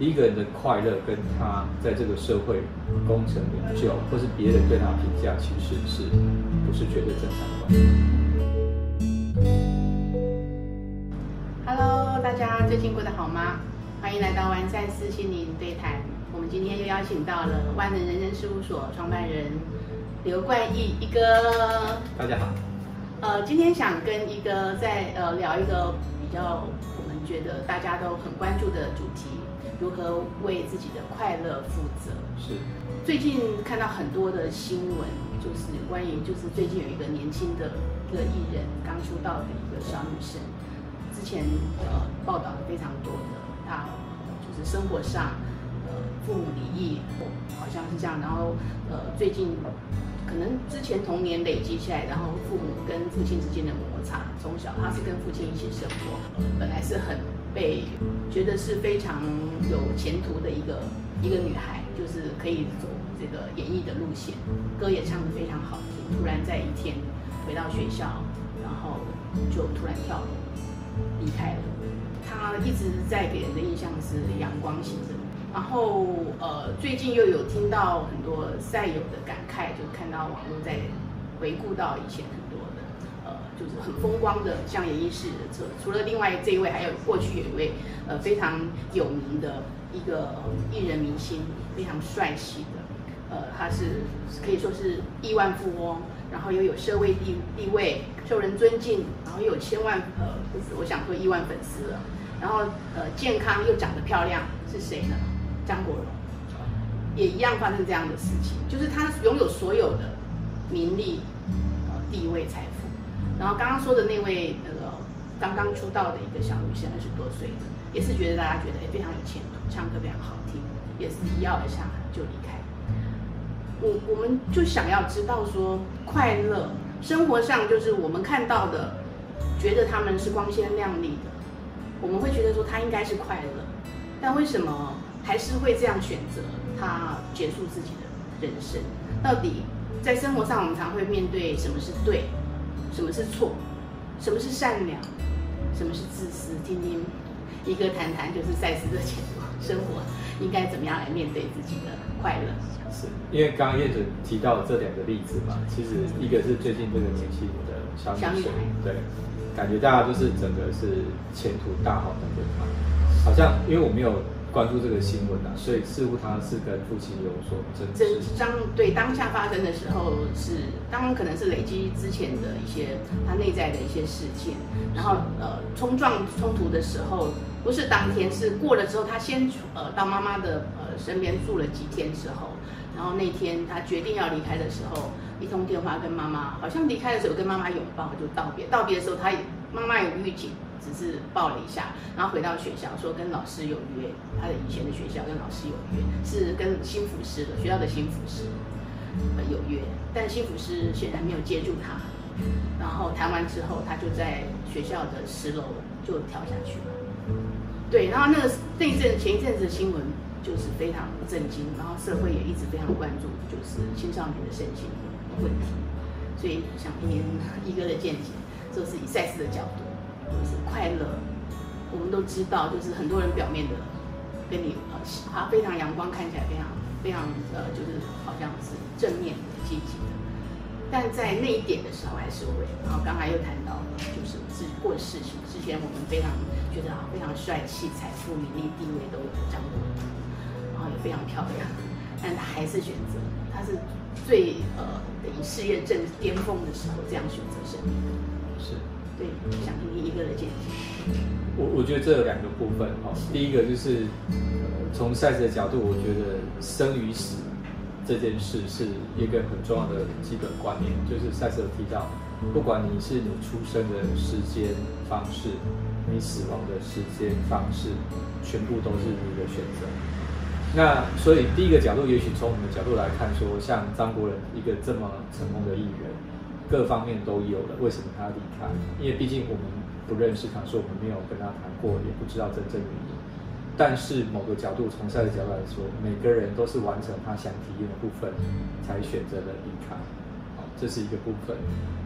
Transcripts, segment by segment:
一个人的快乐跟他在这个社会功成名就，或是别人对他的评价，其实是不是绝对正常的关系？Hello，大家最近过得好吗？欢迎来到完善四心灵对谈。我们今天又邀请到了万能人生事务所创办人刘冠毅一哥。大家好。呃，今天想跟一哥在呃聊一个比较我们觉得大家都很关注的主题。如何为自己的快乐负责？是最近看到很多的新闻，就是关于就是最近有一个年轻的一个艺人刚出道的一个小女生，之前呃报道的非常多的，她就是生活上呃父母离异，好像是这样，然后呃最近可能之前童年累积起来，然后父母跟父亲之间的摩擦，从小她是跟父亲一起生活，本来是很。被觉得是非常有前途的一个一个女孩，就是可以走这个演艺的路线，歌也唱得非常好听。突然在一天回到学校，然后就突然跳楼离开了。她一直在给人的印象是阳光型的。然后呃，最近又有听到很多赛友的感慨，就看到网络在回顾到以前。就是很风光的，像演艺室的车。除了另外这一位，还有过去有一位呃非常有名的一个艺人明星，非常帅气的，呃，他是可以说是亿万富翁，然后又有社会地地位，受人尊敬，然后又有千万呃，就是我想说亿万粉丝了，然后呃健康又长得漂亮，是谁呢？张国荣，也一样发生这样的事情，就是他拥有所有的名利、呃地位、财富。然后刚刚说的那位那个刚刚出道的一个小女生，二十多岁，也是觉得大家觉得哎非常有前途，唱歌非常好听，也是一要一下就离开。我我们就想要知道说，快乐生活上就是我们看到的，觉得他们是光鲜亮丽的，我们会觉得说他应该是快乐，但为什么还是会这样选择他结束自己的人生？到底在生活上我们常会面对什么是对？什么是错？什么是善良？什么是自私？听听一个谈谈，就是赛斯的前生活应该怎么样来面对自己的快乐？是因为刚刚叶准提到这两个例子嘛，其实一个是最近这个年轻的小女生，对，感觉大家就是整个是前途大好的对方，好像因为我没有。关注这个新闻啊，所以似乎他是跟父亲有所争执。当对当下发生的时候，是当可能是累积之前的一些他内在的一些事件，然后呃冲撞冲突的时候，不是当天，是过了之后，他先呃到妈妈的呃身边住了几天之后，然后那天他决定要离开的时候，一通电话跟妈妈，好像离开的时候跟妈妈拥抱就道别，道别的时候他妈妈有预警。只是抱了一下，然后回到学校说跟老师有约，他的以前的学校跟老师有约，是跟新辅师的学校的新辅师有约，但新辅师显然没有接住他。然后谈完之后，他就在学校的十楼就跳下去了。对，然后那个那一阵前一阵子的新闻就是非常震惊，然后社会也一直非常关注，就是青少年的身心问题。所以想听一哥的见解，就是以赛事的角度。就是快乐，我们都知道，就是很多人表面的跟你呃，他非常阳光，看起来非常非常呃，就是好像是正面、积极的，但在那一点的时候还是会。然后刚才又谈到了，就是是过事情之前，我们非常觉得啊，非常帅气、财富、名利、地位都有掌握，然后也非常漂亮，但他还是选择，他是最呃等于事业正巅峰的时候这样选择生命的，是。对，想听一个的见解。我我觉得这有两个部分哈，第一个就是从赛事的角度，我觉得生与死这件事是一个很重要的基本观念，就是赛事有提到，不管你是你出生的时间方式，你死亡的时间方式，全部都是你的选择。那所以第一个角度，也许从我们的角度来看，说像张国人一个这么成功的艺人。各方面都有了，为什么他离开？因为毕竟我们不认识他，说我们没有跟他谈过，也不知道真正原因。但是某个角度，从赛的角度来说，每个人都是完成他想体验的部分，才选择了离开。好，这是一个部分。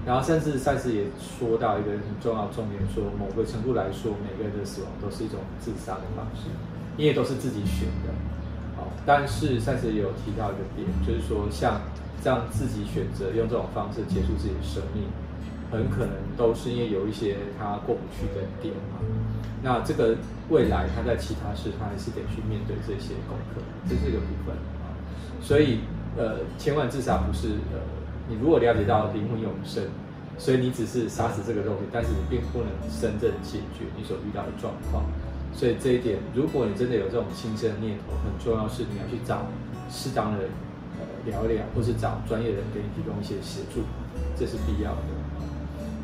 然后甚至赛事也说到一个很重要重点，说某个程度来说，每个人的死亡都是一种自杀的方式。因为都是自己选的。好，但是赛事也有提到一个点，就是说像让自己选择用这种方式结束自己的生命，很可能都是因为有一些他过不去的点嘛。那这个未来他在其他事，他还是得去面对这些功课，这是一个部分啊。所以呃，千万至少不是呃，你如果了解到灵魂永生。所以你只是杀死这个肉体，但是你并不能真正解决你所遇到的状况。所以这一点，如果你真的有这种轻生的念头，很重要是你要去找适当的人聊聊，或是找专业人给你提供一些协助，这是必要的。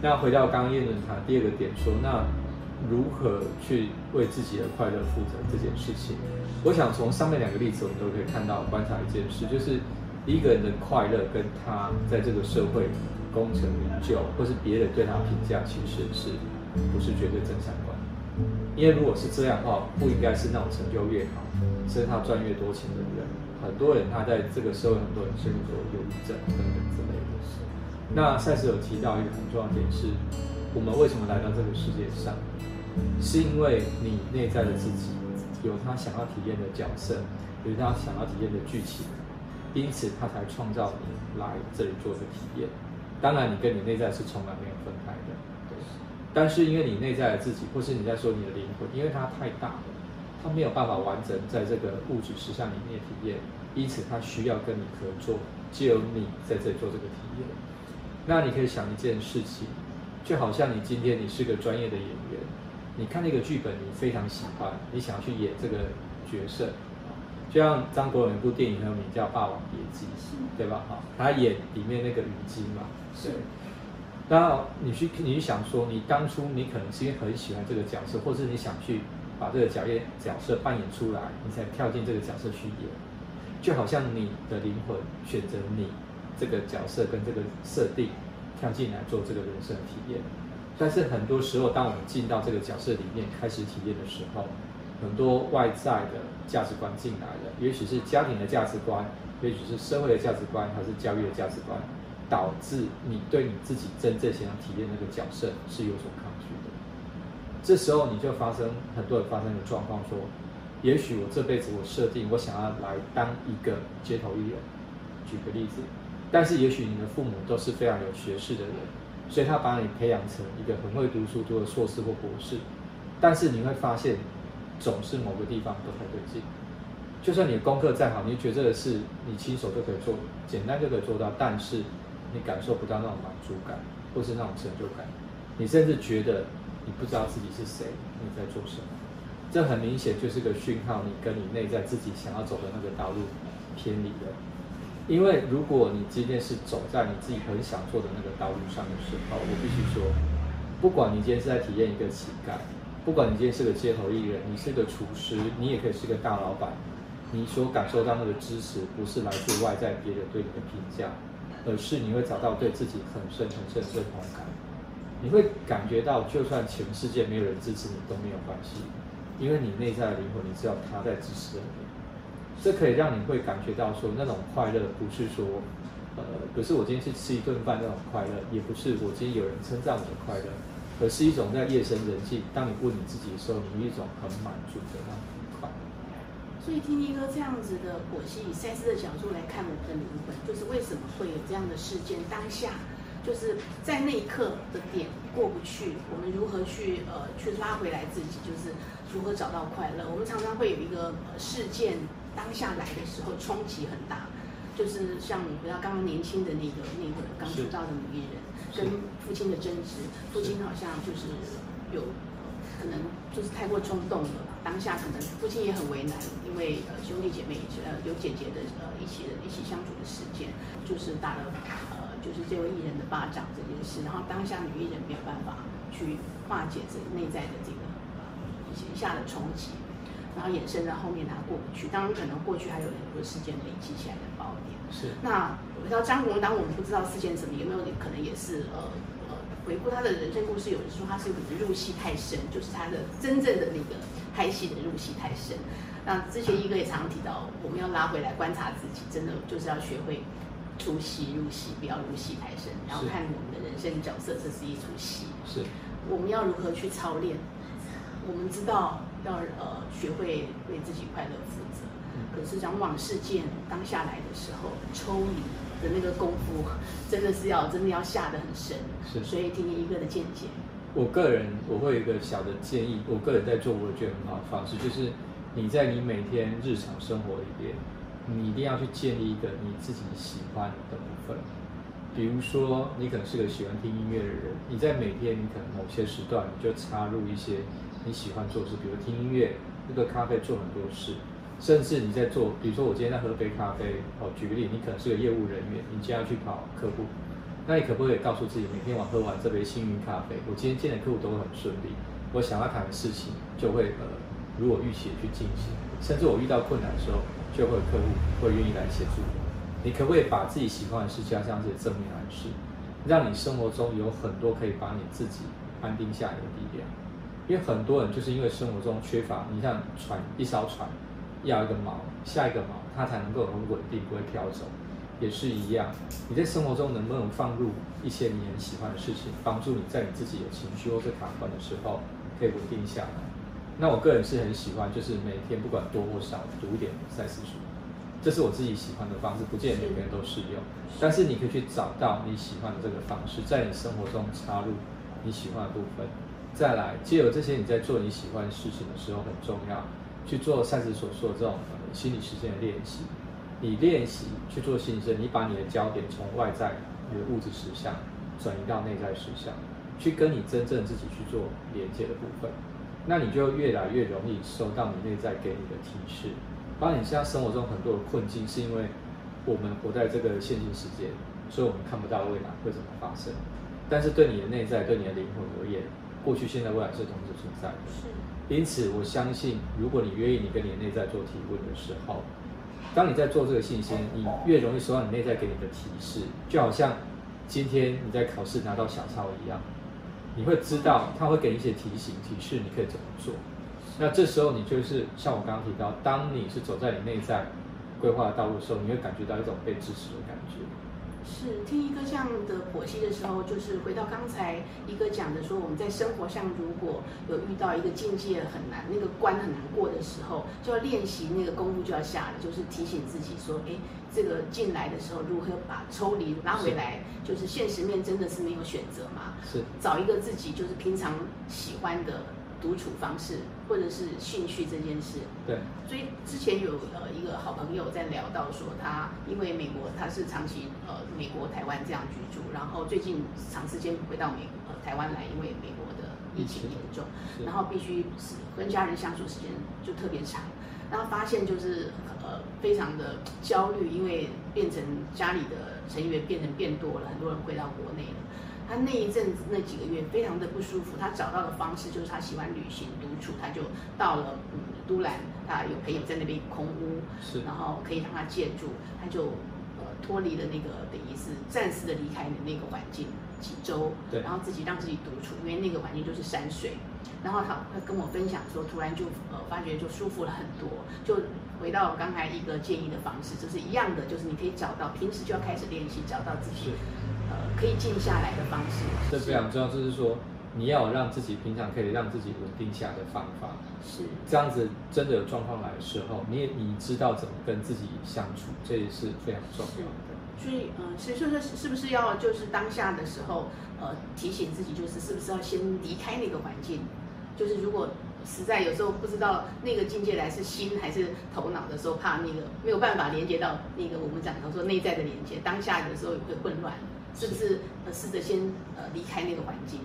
那回到刚刚叶论坛第二个点说，那如何去为自己的快乐负责这件事情？我想从上面两个例子，我们都可以看到观察一件事，就是一个人的快乐跟他在这个社会。功成名就，或是别人对他评价，其实是不是绝对正相关？因为如果是这样的话，不应该是那种成就越好，甚至他赚越多钱的人，很多人他在这个社会，很多人甚至说忧郁症等等之类的事。那赛斯有提到一个很重要的点是，我们为什么来到这个世界上？是因为你内在的自己有他想要体验的角色，有他想要体验的剧情，因此他才创造你来这里做个体验。当然，你跟你内在是从来没有分开的，对。但是因为你内在的自己，或是你在说你的灵魂，因为它太大了，它没有办法完整在这个物质实相里面体验，因此他需要跟你合作，只有你在这里做这个体验。那你可以想一件事情，就好像你今天你是个专业的演员，你看那个剧本，你非常喜欢，你想要去演这个角色。就像张国荣一部电影很有名，叫《霸王别姬》，对吧？哈，他演里面那个虞姬嘛。是。那你去，你去想说，你当初你可能是因为很喜欢这个角色，或是你想去把这个角业角色扮演出来，你才跳进这个角色去演。就好像你的灵魂选择你这个角色跟这个设定跳进来做这个人生的体验。但是很多时候，当我们进到这个角色里面开始体验的时候，很多外在的价值观进来了，也许是家庭的价值观，也许是社会的价值观，还是教育的价值观，导致你对你自己真正想要体验那个角色是有所抗拒的。这时候你就发生很多人发生的状况，说，也许我这辈子我设定我想要来当一个街头艺人，举个例子，但是也许你的父母都是非常有学识的人，所以他把你培养成一个很会读书，读了硕士或博士，但是你会发现。总是某个地方不太对劲，就算你的功课再好，你觉得这个事你亲手就可以做，简单就可以做到，但是你感受不到那种满足感，或是那种成就感，你甚至觉得你不知道自己是谁，你在做什么，这很明显就是个讯号，你跟你内在自己想要走的那个道路偏离了。因为如果你今天是走在你自己很想做的那个道路上的时候，我必须说，不管你今天是在体验一个乞丐。不管你今天是个街头艺人，你是个厨师，你也可以是个大老板。你所感受到那个支持，不是来自外在别人对你的评价，而是你会找到对自己很深很深的认同感。你会感觉到，就算全世界没有人支持你都没有关系，因为你内在的灵魂，你知道他在支持你。这可以让你会感觉到说，那种快乐不是说，呃，不是我今天去吃一顿饭那种快乐，也不是我今天有人称赞我的快乐。而是一种在夜深人静，当你问你自己的时候，你一种很满足的那种快乐。所以听一哥这样子的剖析，以赛斯的角度来看我们的灵魂，就是为什么会有这样的事件？当下就是在那一刻的点过不去，我们如何去呃去拉回来自己？就是如何找到快乐？我们常常会有一个事件当下来的时候冲击很大，就是像你不要刚刚年轻的那个那个刚出道的女艺人。跟父亲的争执，父亲好像就是有可能就是太过冲动了吧，当下可能父亲也很为难，因为呃兄弟姐妹呃有姐姐的呃一起一起相处的时间，就是打了呃就是这位艺人的巴掌这件事，然后当下女艺人没有办法去化解这内在的这个一一下的冲击，然后衍生到后面她过不去，当然可能过去还有很多事件累积起来的爆点。是那。知道张国荣，当我们不知道事件怎么，有没有可能也是呃呃回顾他的人生故事？有人说他是可能入戏太深，就是他的真正的那个拍戏的入戏太深。那之前一哥也常常提到，我们要拉回来观察自己，真的就是要学会出戏入戏，不要入戏太深，然后看我们的人生角色，这是一出戏。是，我们要如何去操练？我们知道要呃学会为自己快乐负责。可是讲往事件当下来的时候，抽离的那个功夫，真的是要真的要下得很深。是所以听听一个的见解。我个人我会有一个小的建议，我个人在做我觉得很好的方式，就是你在你每天日常生活里边，你一定要去建立一个你自己喜欢的部分。比如说，你可能是个喜欢听音乐的人，你在每天你可能某些时段你就插入一些你喜欢做的事，比如听音乐、喝个咖啡、做很多事，甚至你在做，比如说我今天在喝杯咖啡，哦，举个例，你可能是个业务人员，你今天要去跑客户。那你可不可以告诉自己，每天我喝完这杯幸运咖啡，我今天见的客户都会很顺利，我想要谈的事情就会呃如我预期去进行，甚至我遇到困难的时候，就会有客户会愿意来协助我。你可不可以把自己喜欢的事加上这些正面暗示，让你生活中有很多可以把你自己安定下来的力量？因为很多人就是因为生活中缺乏，你像船一艘船要一个锚，下一个锚它才能够很稳定，不会飘走。也是一样，你在生活中能不能放入一些你很喜欢的事情，帮助你在你自己有情绪或者卡关的时候可以稳定下来？那我个人是很喜欢，就是每天不管多或少读一点赛事书，这是我自己喜欢的方式，不见得每个人都适用。但是你可以去找到你喜欢的这个方式，在你生活中插入你喜欢的部分。再来，借由这些你在做你喜欢的事情的时候很重要，去做赛事所说的这种心理实践的练习。你练习去做心理你把你的焦点从外在你的物质实相转移到内在实相，去跟你真正自己去做连接的部分，那你就越来越容易收到你内在给你的提示。包括你现在生活中很多的困境，是因为我们活在这个现今世界，所以我们看不到未来会怎么发生。但是对你的内在，对你的灵魂而言，过去、现在、未来是同时存在的。是。因此，我相信，如果你愿意，你跟你的内在做提问的时候。当你在做这个信心，你越容易收到你内在给你的提示，就好像今天你在考试拿到小抄一样，你会知道他会给一些提醒提示，你可以怎么做。那这时候你就是像我刚刚提到，当你是走在你内在规划的道路的时候，你会感觉到一种被支持的感觉。是听一个这样的剖析的时候，就是回到刚才一个讲的说，我们在生活上如果有遇到一个境界很难、那个关很难过的时候，就要练习那个功夫就要下了，就是提醒自己说，哎，这个进来的时候如何把抽离拉回来，就是现实面真的是没有选择嘛，是。找一个自己就是平常喜欢的。独处方式，或者是兴趣这件事，对。所以之前有呃一个好朋友在聊到说，他因为美国他是长期呃美国台湾这样居住，然后最近长时间回到美呃台湾来，因为美国的疫情严重，然后必须是跟家人相处时间就特别长，然后发现就是呃非常的焦虑，因为变成家里的成员变成变多了，很多人回到国内了。他那一阵子那几个月非常的不舒服，他找到的方式就是他喜欢旅行独处，他就到了嗯都兰，他有朋友在那边空屋，是，然后可以让他借住，他就呃脱离了那个等于是暂时的离开的那个环境几周，对，然后自己让自己独处，因为那个环境就是山水，然后他他跟我分享说，突然就呃发觉就舒服了很多，就回到刚才一个建议的方式，就是一样的，就是你可以找到平时就要开始练习，找到自己。呃，可以静下来的方式，这非常重要。就是说，你要让自己平常可以让自己稳定下的方法，是这样子。真的有状况来的时候，你也你知道怎么跟自己相处，这也是非常重要的。所以，嗯，所以说说是不是要就是当下的时候，呃，提醒自己，就是是不是要先离开那个环境？就是如果实在有时候不知道那个境界来是心还是头脑的时候，怕那个没有办法连接到那个我们讲的说内在的连接，当下的时候也会混乱。是不是呃试着先呃离开那个环境？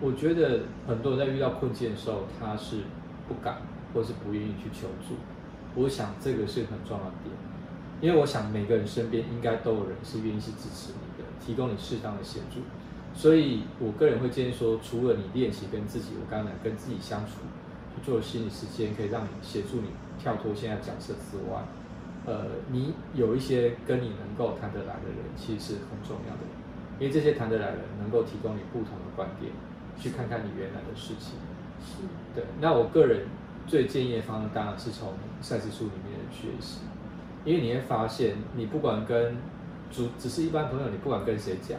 我觉得很多人在遇到困境的时候，他是不敢或是不愿意去求助。我想这个是很重要的点，因为我想每个人身边应该都有人是愿意去支持你的，提供你适当的协助。所以我个人会建议说，除了你练习跟自己，我刚才跟自己相处，去做心理时间，可以让你协助你跳脱现在角色之外，呃，你有一些跟你能够谈得来的人，其实是很重要的。因为这些谈得来的人能够提供你不同的观点，去看看你原来的事情。是，对。那我个人最建议的方式当然是从赛事书里面学习，因为你会发现，你不管跟主只是一般朋友，你不管跟谁讲，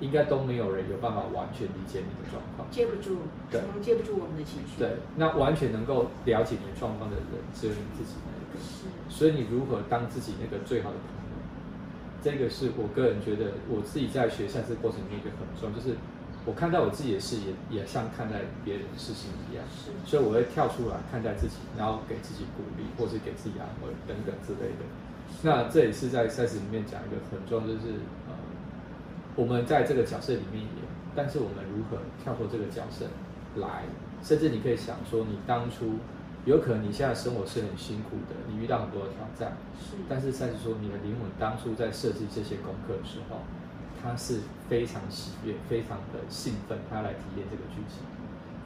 应该都没有人有办法完全理解你的状况。接不住，对接不住我们的情绪。对，那完全能够了解你状况的人，只有你自己那一个。是，所以你如何当自己那个最好的朋友，这个是我个人觉得我自己在学赛事过程中一个很重要，就是我看待我自己的事也也像看待别人的事情一样，是。所以我会跳出来看待自己，然后给自己鼓励，或是给自己安慰等等之类的。那这也是在赛事里面讲一个很重要，就是呃，我们在这个角色里面演，但是我们如何跳出这个角色来，甚至你可以想说，你当初有可能你现在生活是很辛苦的，你遇到很多的挑战，是，但是赛事说你的灵魂当初在设计这些功课的时候，他是非常喜悦、非常的兴奋，他来体验这个剧情。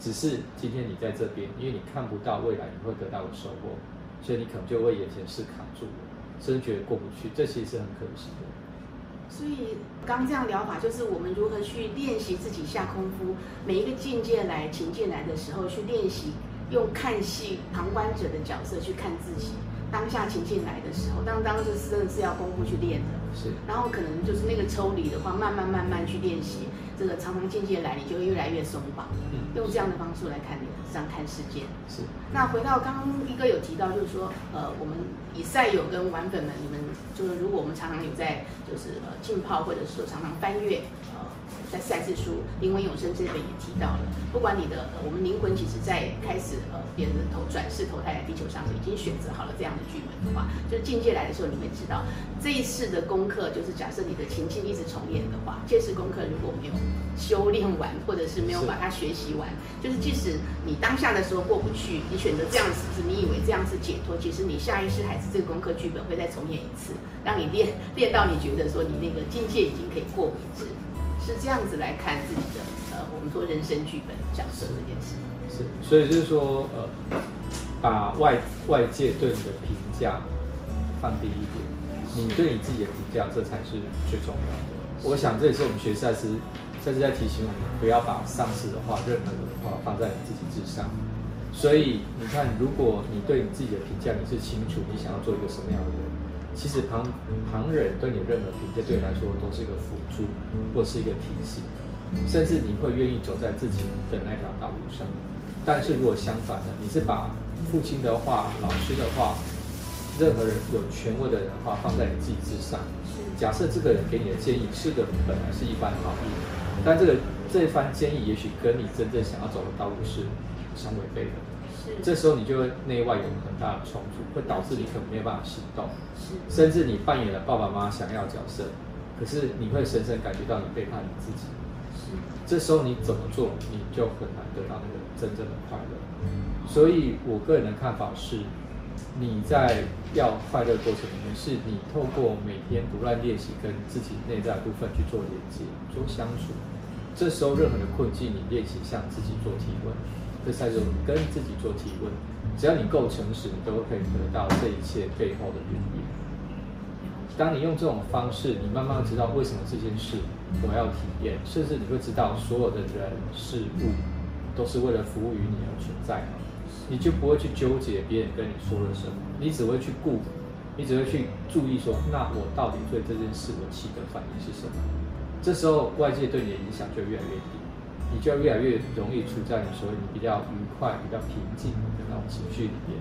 只是今天你在这边，因为你看不到未来你会得到的收获，所以你可能就为眼前事卡住了，甚至觉得过不去，这其实是很可惜的。所以刚这样疗法，就是我们如何去练习自己下功夫，每一个境界来、情境来的时候，去练习用看戏旁观者的角色去看自己。当下情境来的时候，当当时真的是要功夫去练的。是，然后可能就是那个抽离的话，慢慢慢慢去练习，这个常常境界来，你就会越来越松绑。嗯用这样的方式来看你，这样看世界。是，那回到刚刚一哥有提到，就是说，呃，我们以赛友跟玩粉们，你们就是如果我们常常有在就是呃浸泡，或者是说常常翻阅，呃，在赛事书《灵魂永生》这本也提到了，不管你的、呃我们灵魂其实在开始呃别人的投转世投胎来地球上，已经选择好了这样的剧本的话，就是境界来的时候，你会知道这一次的功课，就是假设你的情境一直重演的话，这次功课如果没有修炼完，或者是没有把它学习完，就是即使你当下的时候过不去，你选择这样子，是你以为这样是解脱，其实你下意识还是这个功课剧本会再重演一次，让你练练到你觉得说你那个境界已经可以过为止，是这样子来看自己的呃，我们说人生剧本角色这件事。是，所以就是说，呃，把外外界对你的评价放低一点，你对你自己的评价，这才是最重要的。我想这也是我们学赛师，赛师在提醒我们，不要把上司的话、任何的话放在你自己之上。所以你看，如果你对你自己的评价你是清楚，你想要做一个什么样的人，其实旁旁人对你任何评价，对你来说都是一个辅助或是一个提醒，甚至你会愿意走在自己的那条道路上。但是如果相反的，你是把父亲的话、老师的话、任何人有权威的人的话放在你自己之上，假设这个人给你的建议是个本来是一般好意，但这个这一番建议也许跟你真正想要走的道路是相违背的。是这时候你就会内外有很大的冲突，会导致你可能没有办法行动，是甚至你扮演了爸爸妈妈想要的角色，可是你会深深感觉到你背叛你自己。是这时候你怎么做，你就很难得到那个真正的快乐。所以我个人的看法是，你在要快乐过程里面，是你透过每天不断练习跟自己内在的部分去做连接、做相处。这时候任何的困境，你练习向自己做提问，这三种跟自己做提问。只要你够诚实，你都可以得到这一切背后的原因。当你用这种方式，你慢慢知道为什么这件事我要体验，甚至你会知道所有的人事物都是为了服务于你而存在嘛，你就不会去纠结别人跟你说了什么，你只会去顾，你只会去注意说，那我到底对这件事我起的反应是什么？这时候外界对你的影响就越来越低，你就越来越容易处在你所谓你比较愉快、比较平静的那种情绪里面。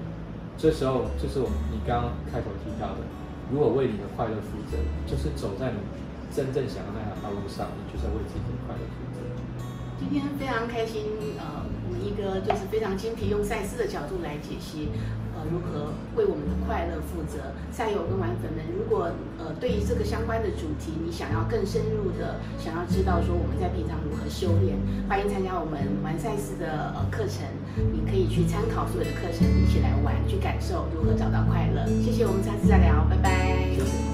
这时候就是我们你刚刚开头提到的，如果为你的快乐负责，就是走在你真正想要那条道路上，你就是要为自己的快乐负责。今天非常开心，呃，我一个就是非常精辟用赛事的角度来解析，呃，如何为我们的快乐负责。赛友跟玩粉们，如果呃对于这个相关的主题，你想要更深入的想要知道说我们在平常如何修炼，欢迎参加我们玩赛事的呃课程，你可以去参考所有的课程，一起来玩，去感受如何找到快乐。谢谢，我们下次再聊，拜拜。